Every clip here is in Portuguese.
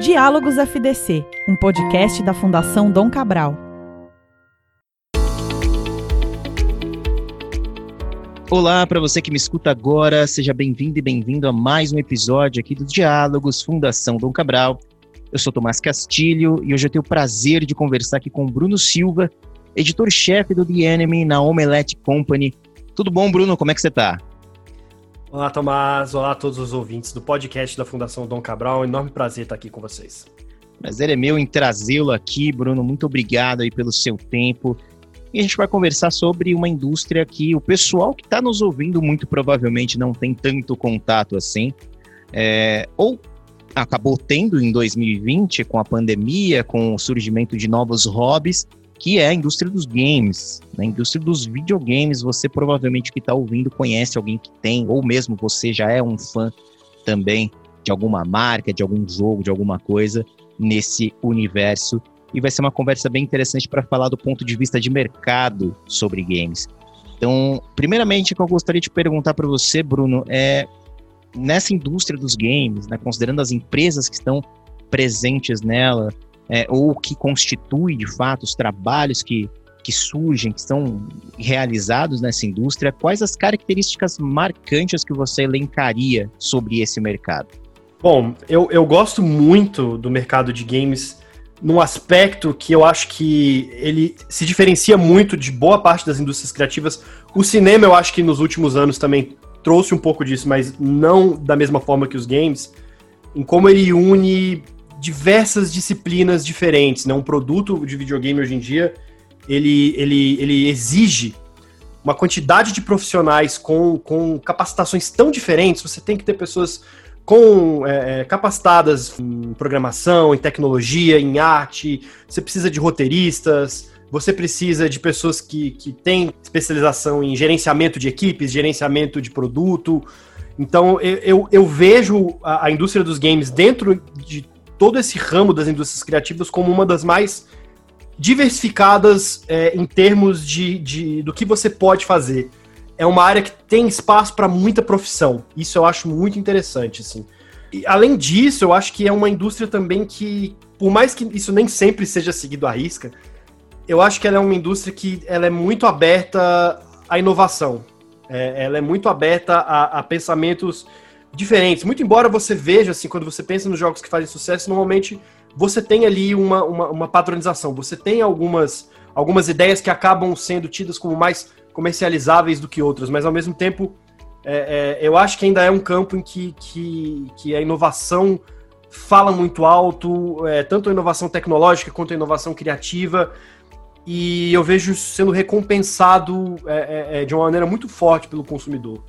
Diálogos FDC, um podcast da Fundação Dom Cabral. Olá para você que me escuta agora, seja bem-vindo e bem-vindo a mais um episódio aqui do Diálogos Fundação Dom Cabral. Eu sou Tomás Castilho e hoje eu tenho o prazer de conversar aqui com Bruno Silva, editor-chefe do The Enemy na Omelette Company. Tudo bom, Bruno? Como é que você está? Olá, Tomás. Olá a todos os ouvintes do podcast da Fundação Dom Cabral. É enorme prazer estar aqui com vocês. Prazer é meu em trazê-lo aqui, Bruno. Muito obrigado aí pelo seu tempo. E a gente vai conversar sobre uma indústria que o pessoal que está nos ouvindo muito provavelmente não tem tanto contato assim, é, ou acabou tendo em 2020 com a pandemia, com o surgimento de novos hobbies, que é a indústria dos games, na né? indústria dos videogames. Você provavelmente que está ouvindo conhece alguém que tem, ou mesmo você já é um fã também de alguma marca, de algum jogo, de alguma coisa nesse universo. E vai ser uma conversa bem interessante para falar do ponto de vista de mercado sobre games. Então, primeiramente, o que eu gostaria de perguntar para você, Bruno, é nessa indústria dos games, né, considerando as empresas que estão presentes nela, é, ou que constitui de fato os trabalhos que, que surgem, que são realizados nessa indústria, quais as características marcantes que você elencaria sobre esse mercado? Bom, eu, eu gosto muito do mercado de games num aspecto que eu acho que ele se diferencia muito de boa parte das indústrias criativas. O cinema, eu acho que nos últimos anos também trouxe um pouco disso, mas não da mesma forma que os games, em como ele une diversas disciplinas diferentes, né? Um produto de videogame hoje em dia, ele, ele, ele exige uma quantidade de profissionais com, com capacitações tão diferentes, você tem que ter pessoas com é, é capacitadas em programação, em tecnologia, em arte, você precisa de roteiristas, você precisa de pessoas que, que têm especialização em gerenciamento de equipes, gerenciamento de produto. Então, eu, eu, eu vejo a, a, indústria dos games dentro de todo esse ramo das indústrias criativas como uma das mais diversificadas é, em termos de, de, do que você pode fazer. É uma área que tem espaço para muita profissão. Isso eu acho muito interessante, assim. E, além disso, eu acho que é uma indústria também que, por mais que isso nem sempre seja seguido à risca, eu acho que ela é uma indústria que ela é muito aberta à inovação. É, ela é muito aberta a, a, pensamentos diferentes. Muito embora você veja, assim, quando você pensa nos jogos que fazem sucesso, normalmente você tem ali uma, uma, uma. Você tem algumas, algumas ideias que acabam sendo tidas como mais comercializáveis do que outras, mas ao mesmo tempo é, é, eu acho que ainda é um campo em que, que, que a inovação fala muito alto, é, tanto a inovação tecnológica quanto a inovação criativa e eu vejo sendo recompensado é, é, é, de uma maneira muito forte pelo consumidor.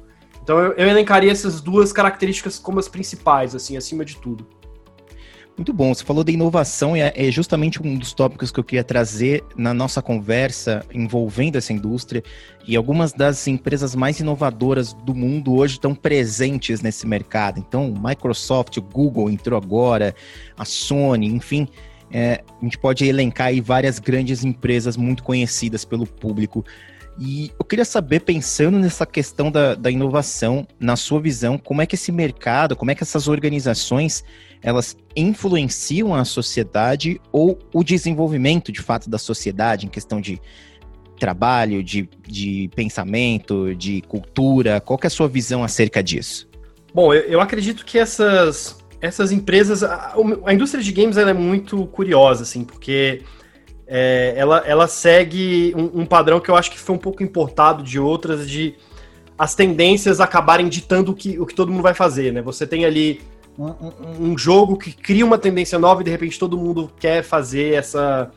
Então eu, eu elencaria essas duas características como as principais, assim, acima de tudo. Muito bom. Você falou de inovação e é, é justamente um dos tópicos que eu queria trazer na nossa conversa envolvendo essa indústria. E algumas das empresas mais inovadoras do mundo hoje estão presentes nesse mercado. Então, Microsoft, Google entrou agora, a Sony, enfim. É, a gente pode elencar aí várias grandes empresas muito conhecidas pelo público. E eu queria saber, pensando nessa questão da, da inovação, na sua visão, como é que esse mercado, como é que essas organizações, elas influenciam a sociedade ou o desenvolvimento, de fato, da sociedade em questão de trabalho, de, de pensamento, de cultura? Qual é a sua visão acerca disso? Bom, eu, eu acredito que essas essas empresas, a, a indústria de games é muito curiosa, assim, porque é, ela, ela segue um, um, padrão que eu acho que foi um pouco importado de outras, de as tendências acabarem ditando o que, o que todo mundo vai fazer, né? Você tem ali um, um jogo que cria uma tendência nova e de repente todo mundo quer fazer essa.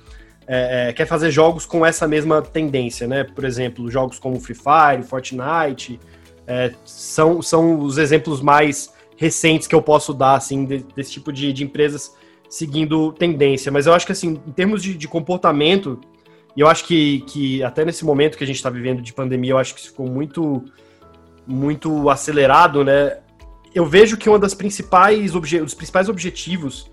É, é, quer fazer jogos com essa mesma tendência, né? Por exemplo, jogos como Free Fire, Fortnite, é, são, são os exemplos mais recentes que eu posso dar, assim, de, desse tipo de, de, empresas seguindo tendência. Mas eu acho que, assim, em termos de, de comportamento, e eu acho que, que até nesse momento que a gente está vivendo de pandemia, eu acho que isso ficou muito, muito acelerado, né? Eu vejo que obje dos principais objetivos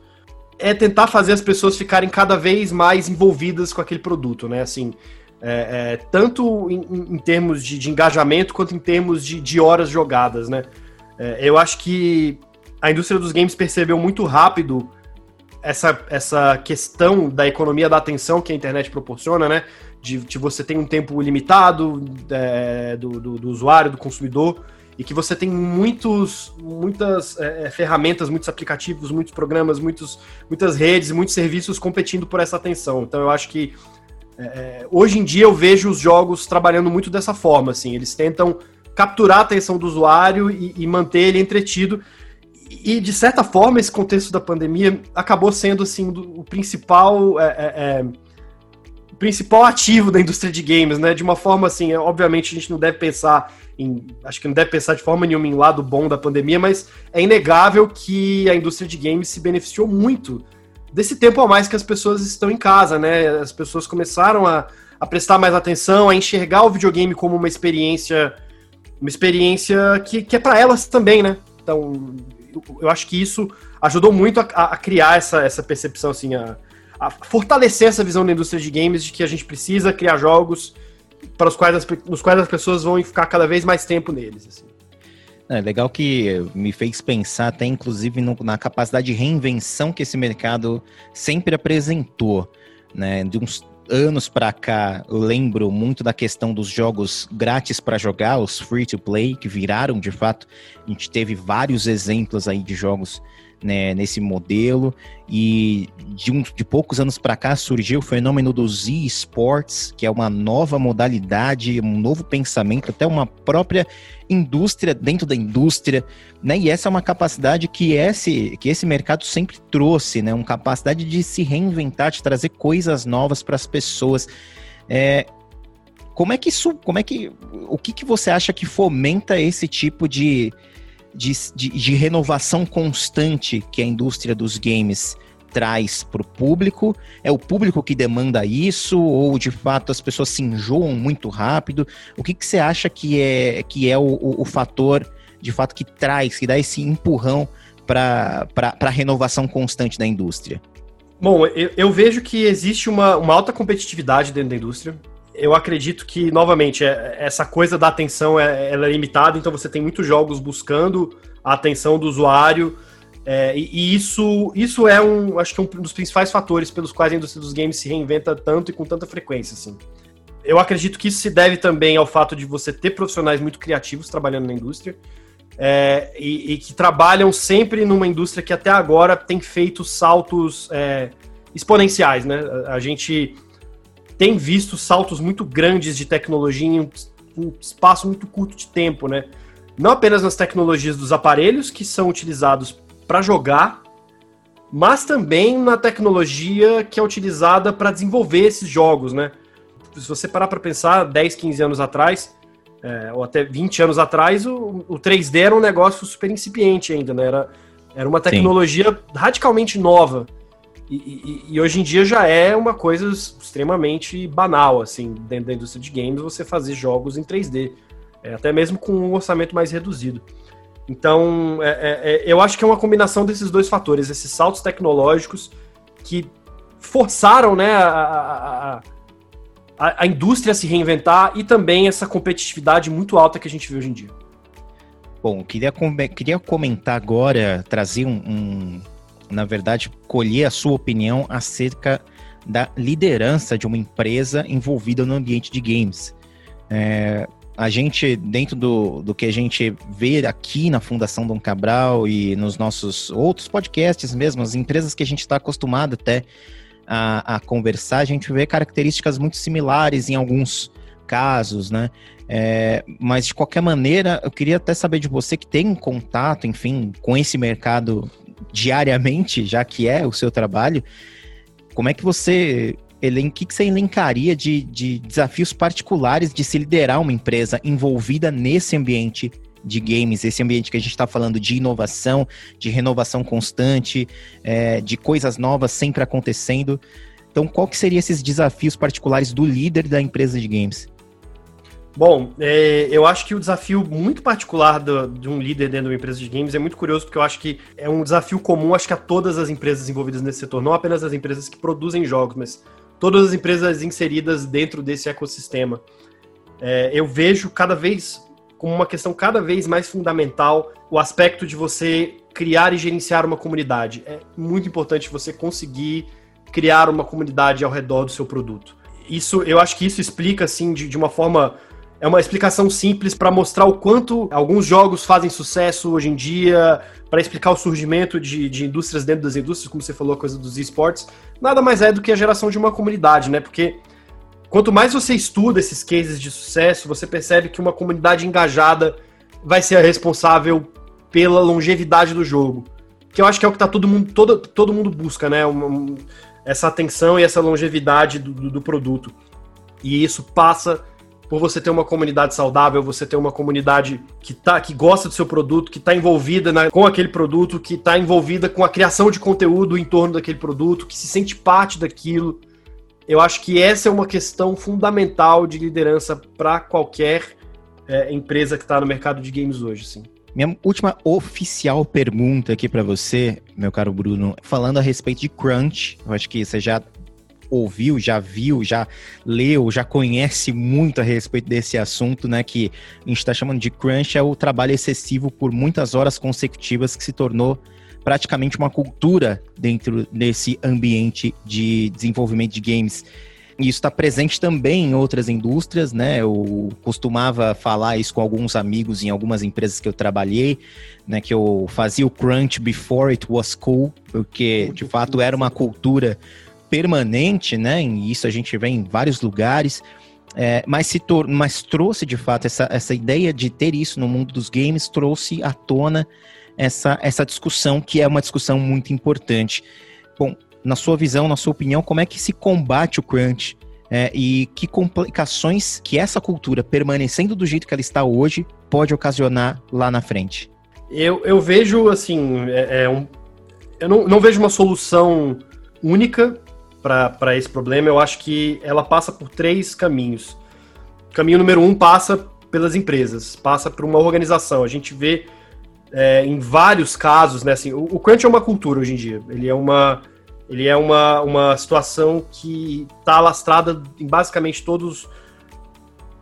é tentar fazer as pessoas ficarem cada vez mais envolvidas com aquele produto, né? Assim, é, é, tanto em, em termos de, de, engajamento quanto em termos de, de horas jogadas, né? É, eu acho que a indústria dos games percebeu muito rápido essa, essa questão da economia da atenção que a internet proporciona, né? De, de você ter um tempo limitado é, do, do, do, usuário, do consumidor, e que você tem muitos, muitas é, é, ferramentas, muitos aplicativos, muitos programas, muitos, muitas redes, muitos serviços competindo por essa atenção. Então eu acho que é, é, hoje em dia eu vejo os jogos trabalhando muito dessa forma, assim, eles tentam capturar a atenção do usuário e, e manter ele entretido. E, de certa forma, esse contexto da pandemia acabou sendo assim o principal é, é, é, principal ativo da indústria de games, né? De uma forma assim, obviamente a gente não deve pensar em, acho que não deve pensar de forma nenhuma em lado bom da pandemia, mas é inegável que a indústria de games se beneficiou muito desse tempo a mais que as pessoas estão em casa, né? As pessoas começaram a, a prestar mais atenção, a enxergar o videogame como uma experiência uma experiência que, que é para elas também, né? Então, eu acho que isso ajudou muito a, a criar essa, essa percepção, assim, a, a, fortalecer essa visão da indústria de games de que a gente precisa criar jogos para os quais as, nos quais as pessoas vão ficar cada vez mais tempo neles. Assim. É legal que me fez pensar até inclusive no, na capacidade de reinvenção que esse mercado sempre apresentou, né? De uns anos para cá, lembro muito da questão dos jogos grátis para jogar, os free to play, que viraram de fato. A gente teve vários exemplos aí de jogos né, nesse modelo. E de, um, de poucos anos para cá surgiu o fenômeno dos e-sports, que é uma nova modalidade, um novo pensamento, até uma própria indústria dentro da indústria, né? E essa é uma capacidade que esse, que esse mercado sempre trouxe, né? Uma capacidade de se reinventar, de trazer coisas novas para as pessoas. É, como é que isso, como é que, o que, que você acha que fomenta esse tipo de, de, de, de renovação constante que a indústria dos games traz para o público? É o público que demanda isso ou de fato as pessoas se enjoam muito rápido? O que, que você acha que é, que é o, o, o fator de fato que traz, que dá esse empurrão para a renovação constante da indústria? Bom, eu, eu vejo que existe uma, uma alta competitividade dentro da indústria eu acredito que, novamente, é, essa coisa da atenção é, ela é limitada, então você tem muitos jogos buscando a atenção do usuário. É, e, e, isso, isso é um, acho que um dos principais fatores pelos quais a indústria dos games se reinventa tanto e com tanta frequência. Assim. Eu acredito que isso se deve também ao fato de você ter profissionais muito criativos trabalhando na indústria é, e, e, que trabalham sempre numa indústria que até agora tem feito saltos é, exponenciais. Né? A gente tem visto saltos muito grandes de tecnologia em um espaço muito curto de tempo, né? Não apenas nas tecnologias dos aparelhos que são utilizados para jogar, mas também na tecnologia que é utilizada para desenvolver esses jogos, né? Se você parar para pensar, 10, 15 anos atrás, é, ou até 20 anos atrás, o, o, 3D era um negócio super incipiente ainda, né? Era, era uma tecnologia Sim. radicalmente nova. E, e, e, hoje em dia já é uma coisa extremamente banal, assim, dentro da indústria de games, você fazer jogos em 3D, é, até mesmo com um orçamento mais reduzido. Então, é, é, é, eu acho que é uma combinação desses dois fatores, esses saltos tecnológicos que forçaram né, a, a, a, a indústria a se reinventar e também essa competitividade muito alta que a gente vê hoje em dia. Bom, queria, queria comentar agora, trazer um, um na verdade, colher a sua opinião acerca da liderança de uma empresa envolvida no ambiente de games. É, a gente, dentro do, do que a gente vê aqui na Fundação Dom Cabral e nos nossos outros podcasts mesmo, as empresas que a gente está acostumado até a, a, conversar, a gente vê características muito similares em alguns casos, né? É, mas de qualquer maneira, eu queria até saber de você que tem contato, enfim, com esse mercado diariamente, já que é o seu trabalho, como é que você o que, que você elencaria de, de desafios particulares de se liderar uma empresa envolvida nesse ambiente de games, esse ambiente que a gente está falando de inovação, de renovação constante, é, de coisas novas sempre acontecendo. Então, qual que seriam esses desafios particulares do líder da empresa de games? Bom, é, eu acho que o desafio muito particular do, de um líder dentro de uma empresa de games é muito curioso, porque eu acho que é um desafio comum, acho que a todas as empresas envolvidas nesse setor, não apenas as empresas que produzem jogos, mas todas as empresas inseridas dentro desse ecossistema. É, eu vejo cada vez como uma questão cada vez mais fundamental o aspecto de você criar e gerenciar uma comunidade. É muito importante você conseguir criar uma comunidade ao redor do seu produto. Isso, eu acho que isso explica assim de, de uma forma é uma explicação simples para mostrar o quanto alguns jogos fazem sucesso hoje em dia, para explicar o surgimento de, de indústrias dentro das indústrias, como você falou, a coisa dos esportes. Nada mais é do que a geração de uma comunidade, né? Porque quanto mais você estuda esses cases de sucesso, você percebe que uma comunidade engajada vai ser a responsável pela longevidade do jogo. Que eu acho que é o que tá todo mundo, todo, todo mundo busca, né? Essa atenção e essa longevidade do, do, do produto. E isso passa por você ter uma comunidade saudável, você ter uma comunidade que, tá, que gosta do seu produto, que está envolvida na, com aquele produto, que está envolvida com a criação de conteúdo em torno daquele produto, que se sente parte daquilo. Eu acho que essa é uma questão fundamental de liderança para qualquer é, empresa que está no mercado de games hoje, sim. Minha última oficial pergunta aqui para você, meu caro Bruno, falando a respeito de crunch, eu acho que você já ouviu, já viu, já leu, já conhece muito a respeito desse assunto, né? Que a gente está chamando de crunch, é o trabalho excessivo por muitas horas consecutivas que se tornou praticamente uma cultura dentro desse ambiente de desenvolvimento de games. E isso está presente também em outras indústrias, né? Eu costumava falar isso com alguns amigos em algumas empresas que eu trabalhei, né? Que eu fazia o crunch before it was cool, porque de fato era uma cultura permanente, né? E isso a gente vê em vários lugares. É, mas, se tor mas trouxe de fato essa, essa ideia de ter isso no mundo dos games, trouxe à tona essa, essa discussão, que é uma discussão muito importante. Bom, na sua visão, na sua opinião, como é que se combate o crunch? É, e que complicações que essa cultura, permanecendo do jeito que ela está hoje, pode ocasionar lá na frente? Eu, eu vejo, assim, é, é um, eu não, não vejo uma solução única para esse problema, eu acho que ela passa por três caminhos. Caminho número um passa pelas empresas, passa por uma organização. A gente vê é, em vários casos, né? Assim, o, o crunch é uma cultura hoje em dia. Ele é uma, ele é uma, uma situação que está alastrada em basicamente todos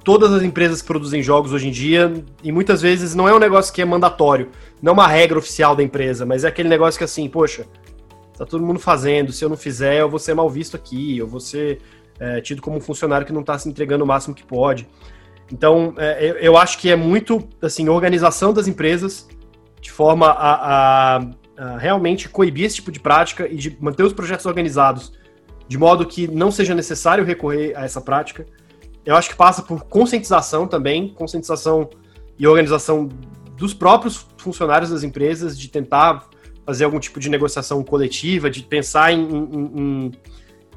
todas as empresas que produzem jogos hoje em dia, e muitas vezes não é um negócio que é mandatório, não é uma regra oficial da empresa, mas é aquele negócio que assim, poxa, tá todo mundo fazendo, se eu não fizer, eu vou ser mal visto aqui, eu vou ser é, tido como um funcionário que não está se entregando o máximo que pode. Então, é, eu, eu, acho que é muito, assim, organização das empresas, de forma a, a, a, realmente coibir esse tipo de prática e de manter os projetos organizados, de modo que não seja necessário recorrer a essa prática. Eu acho que passa por conscientização também, conscientização e organização dos próprios funcionários das empresas, de tentar fazer algum tipo de negociação coletiva, de pensar em, em, em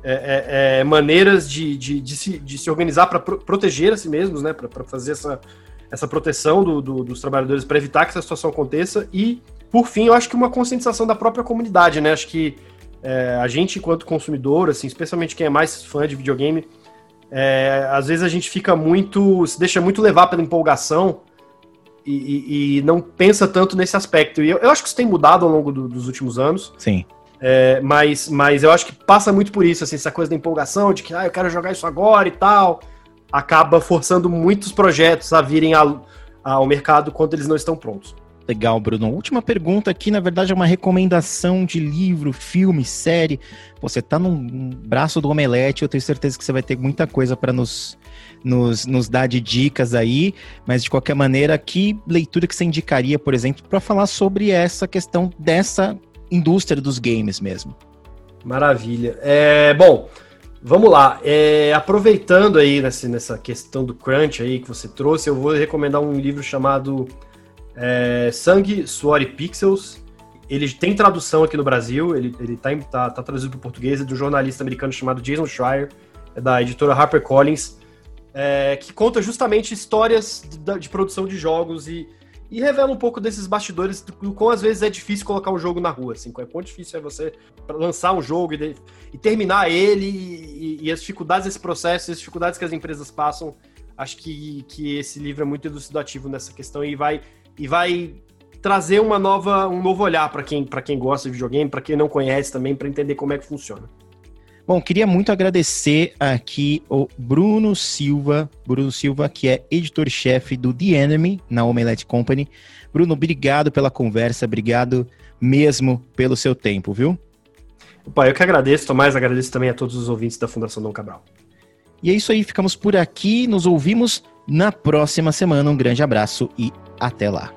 é, é, é, maneiras de, de, de, se, de, se, organizar para pro, proteger a si mesmos, né, para fazer essa, essa proteção do, do, dos trabalhadores, para evitar que essa situação aconteça. E, por fim, eu acho que uma conscientização da própria comunidade, né? Acho que é, a gente, enquanto consumidor, assim, especialmente quem é mais fã de videogame, é, às vezes a gente fica muito. se deixa muito levar pela empolgação e, e, não pensa tanto nesse aspecto. E eu, eu, acho que isso tem mudado ao longo do, dos últimos anos. Sim. É, mas, mas eu acho que passa muito por isso, assim, essa coisa da empolgação, de que ah, eu quero jogar isso agora e tal, acaba forçando muitos projetos a virem ao, ao mercado quando eles não estão prontos. Legal, Bruno. Última pergunta aqui, na verdade, é uma recomendação de livro, filme, série. Você tá num braço do Omelete, eu tenho certeza que você vai ter muita coisa para nos, nos, nos dar de dicas aí, mas de qualquer maneira, que leitura que você indicaria, por exemplo, para falar sobre essa questão dessa indústria dos games mesmo? Maravilha. É, bom, vamos lá. É, aproveitando aí nessa, nessa questão do crunch aí que você trouxe, eu vou recomendar um livro chamado é, Sangue, Suor e Pixels. Ele tem tradução aqui no Brasil, ele, ele tá, tá, tá traduzido para o português, é um jornalista americano chamado Jason Schreier, é da editora HarperCollins, é, que conta justamente histórias de, de, produção de jogos e, e revela um pouco desses bastidores do quão às vezes é difícil colocar um jogo na rua, assim, quão difícil é você lançar um jogo e, de, e terminar ele e, e, as dificuldades desse processo, as dificuldades que as empresas passam. Acho que, que esse livro é muito elucidativo nessa questão e vai e vai trazer uma nova, um novo olhar para quem, quem gosta de videogame, para quem não conhece também, para entender como é que funciona. Bom, queria muito agradecer aqui o Bruno Silva, Bruno Silva, que é editor-chefe do The Enemy na Omelette Company. Bruno, obrigado pela conversa, obrigado mesmo pelo seu tempo, viu? Opa, eu que agradeço, Tomás, agradeço também a todos os ouvintes da Fundação Dom Cabral. E é isso aí, ficamos por aqui, nos ouvimos na próxima semana. Um grande abraço e até lá.